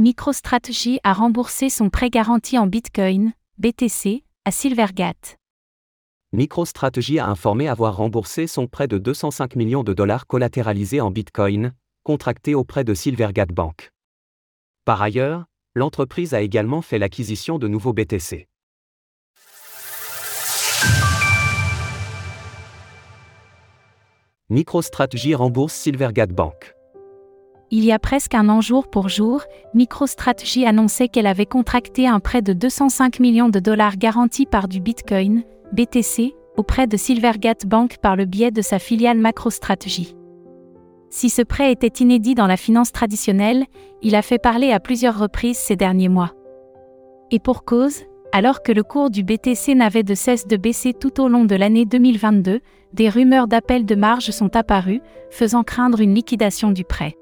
MicroStrategy a remboursé son prêt garanti en Bitcoin, BTC, à Silvergate. MicroStrategy a informé avoir remboursé son prêt de 205 millions de dollars collatéralisé en Bitcoin, contracté auprès de Silvergate Bank. Par ailleurs, l'entreprise a également fait l'acquisition de nouveaux BTC. MicroStrategy rembourse Silvergate Bank. Il y a presque un an jour pour jour, MicroStrategy annonçait qu'elle avait contracté un prêt de 205 millions de dollars garanti par du Bitcoin, BTC, auprès de Silvergate Bank par le biais de sa filiale MacroStrategy. Si ce prêt était inédit dans la finance traditionnelle, il a fait parler à plusieurs reprises ces derniers mois. Et pour cause, alors que le cours du BTC n'avait de cesse de baisser tout au long de l'année 2022, des rumeurs d'appel de marge sont apparues, faisant craindre une liquidation du prêt.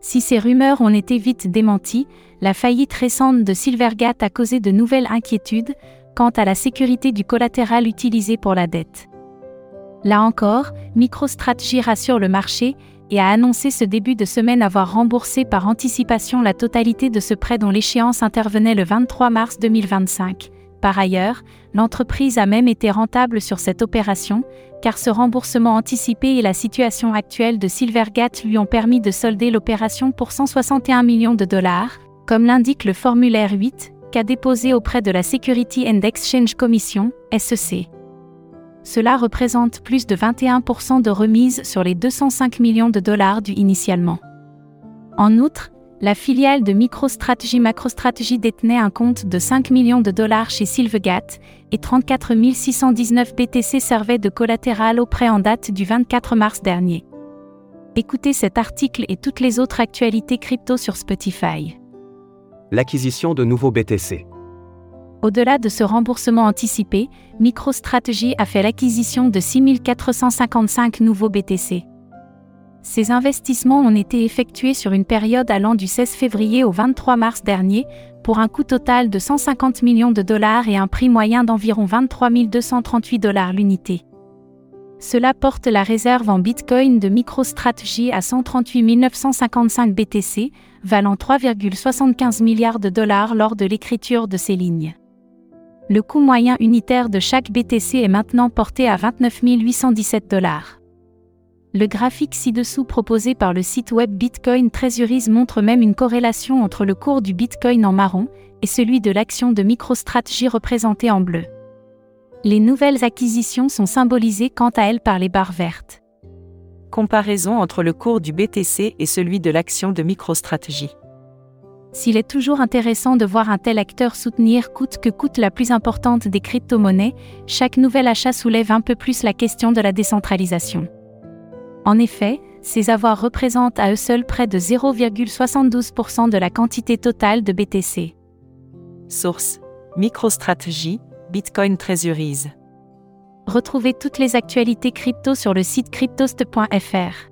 Si ces rumeurs ont été vite démenties, la faillite récente de Silvergate a causé de nouvelles inquiétudes quant à la sécurité du collatéral utilisé pour la dette. Là encore, MicroStrategy rassure le marché et a annoncé ce début de semaine avoir remboursé par anticipation la totalité de ce prêt dont l'échéance intervenait le 23 mars 2025. Par ailleurs, l'entreprise a même été rentable sur cette opération, car ce remboursement anticipé et la situation actuelle de Silvergate lui ont permis de solder l'opération pour 161 millions de dollars, comme l'indique le formulaire 8, qu'a déposé auprès de la Security and Exchange Commission, SEC. Cela représente plus de 21% de remise sur les 205 millions de dollars du initialement. En outre, la filiale de MicroStrategy MacroStrategy détenait un compte de 5 millions de dollars chez Silvergate et 34 619 BTC servaient de collatéral au prêt en date du 24 mars dernier. Écoutez cet article et toutes les autres actualités crypto sur Spotify. L'acquisition de nouveaux BTC. Au-delà de ce remboursement anticipé, MicroStrategy a fait l'acquisition de 6455 nouveaux BTC. Ces investissements ont été effectués sur une période allant du 16 février au 23 mars dernier, pour un coût total de 150 millions de dollars et un prix moyen d'environ 23 238 dollars l'unité. Cela porte la réserve en Bitcoin de MicroStrategy à 138 955 BTC, valant 3,75 milliards de dollars lors de l'écriture de ces lignes. Le coût moyen unitaire de chaque BTC est maintenant porté à 29 817 dollars. Le graphique ci-dessous proposé par le site web Bitcoin Treasuries montre même une corrélation entre le cours du Bitcoin en marron et celui de l'action de MicroStrategy représentée en bleu. Les nouvelles acquisitions sont symbolisées quant à elles par les barres vertes. Comparaison entre le cours du BTC et celui de l'action de MicroStrategy. S'il est toujours intéressant de voir un tel acteur soutenir coûte que coûte la plus importante des crypto-monnaies, chaque nouvel achat soulève un peu plus la question de la décentralisation. En effet, ces avoirs représentent à eux seuls près de 0,72% de la quantité totale de BTC. Source MicroStrategy, Bitcoin Treasuries. Retrouvez toutes les actualités crypto sur le site cryptost.fr.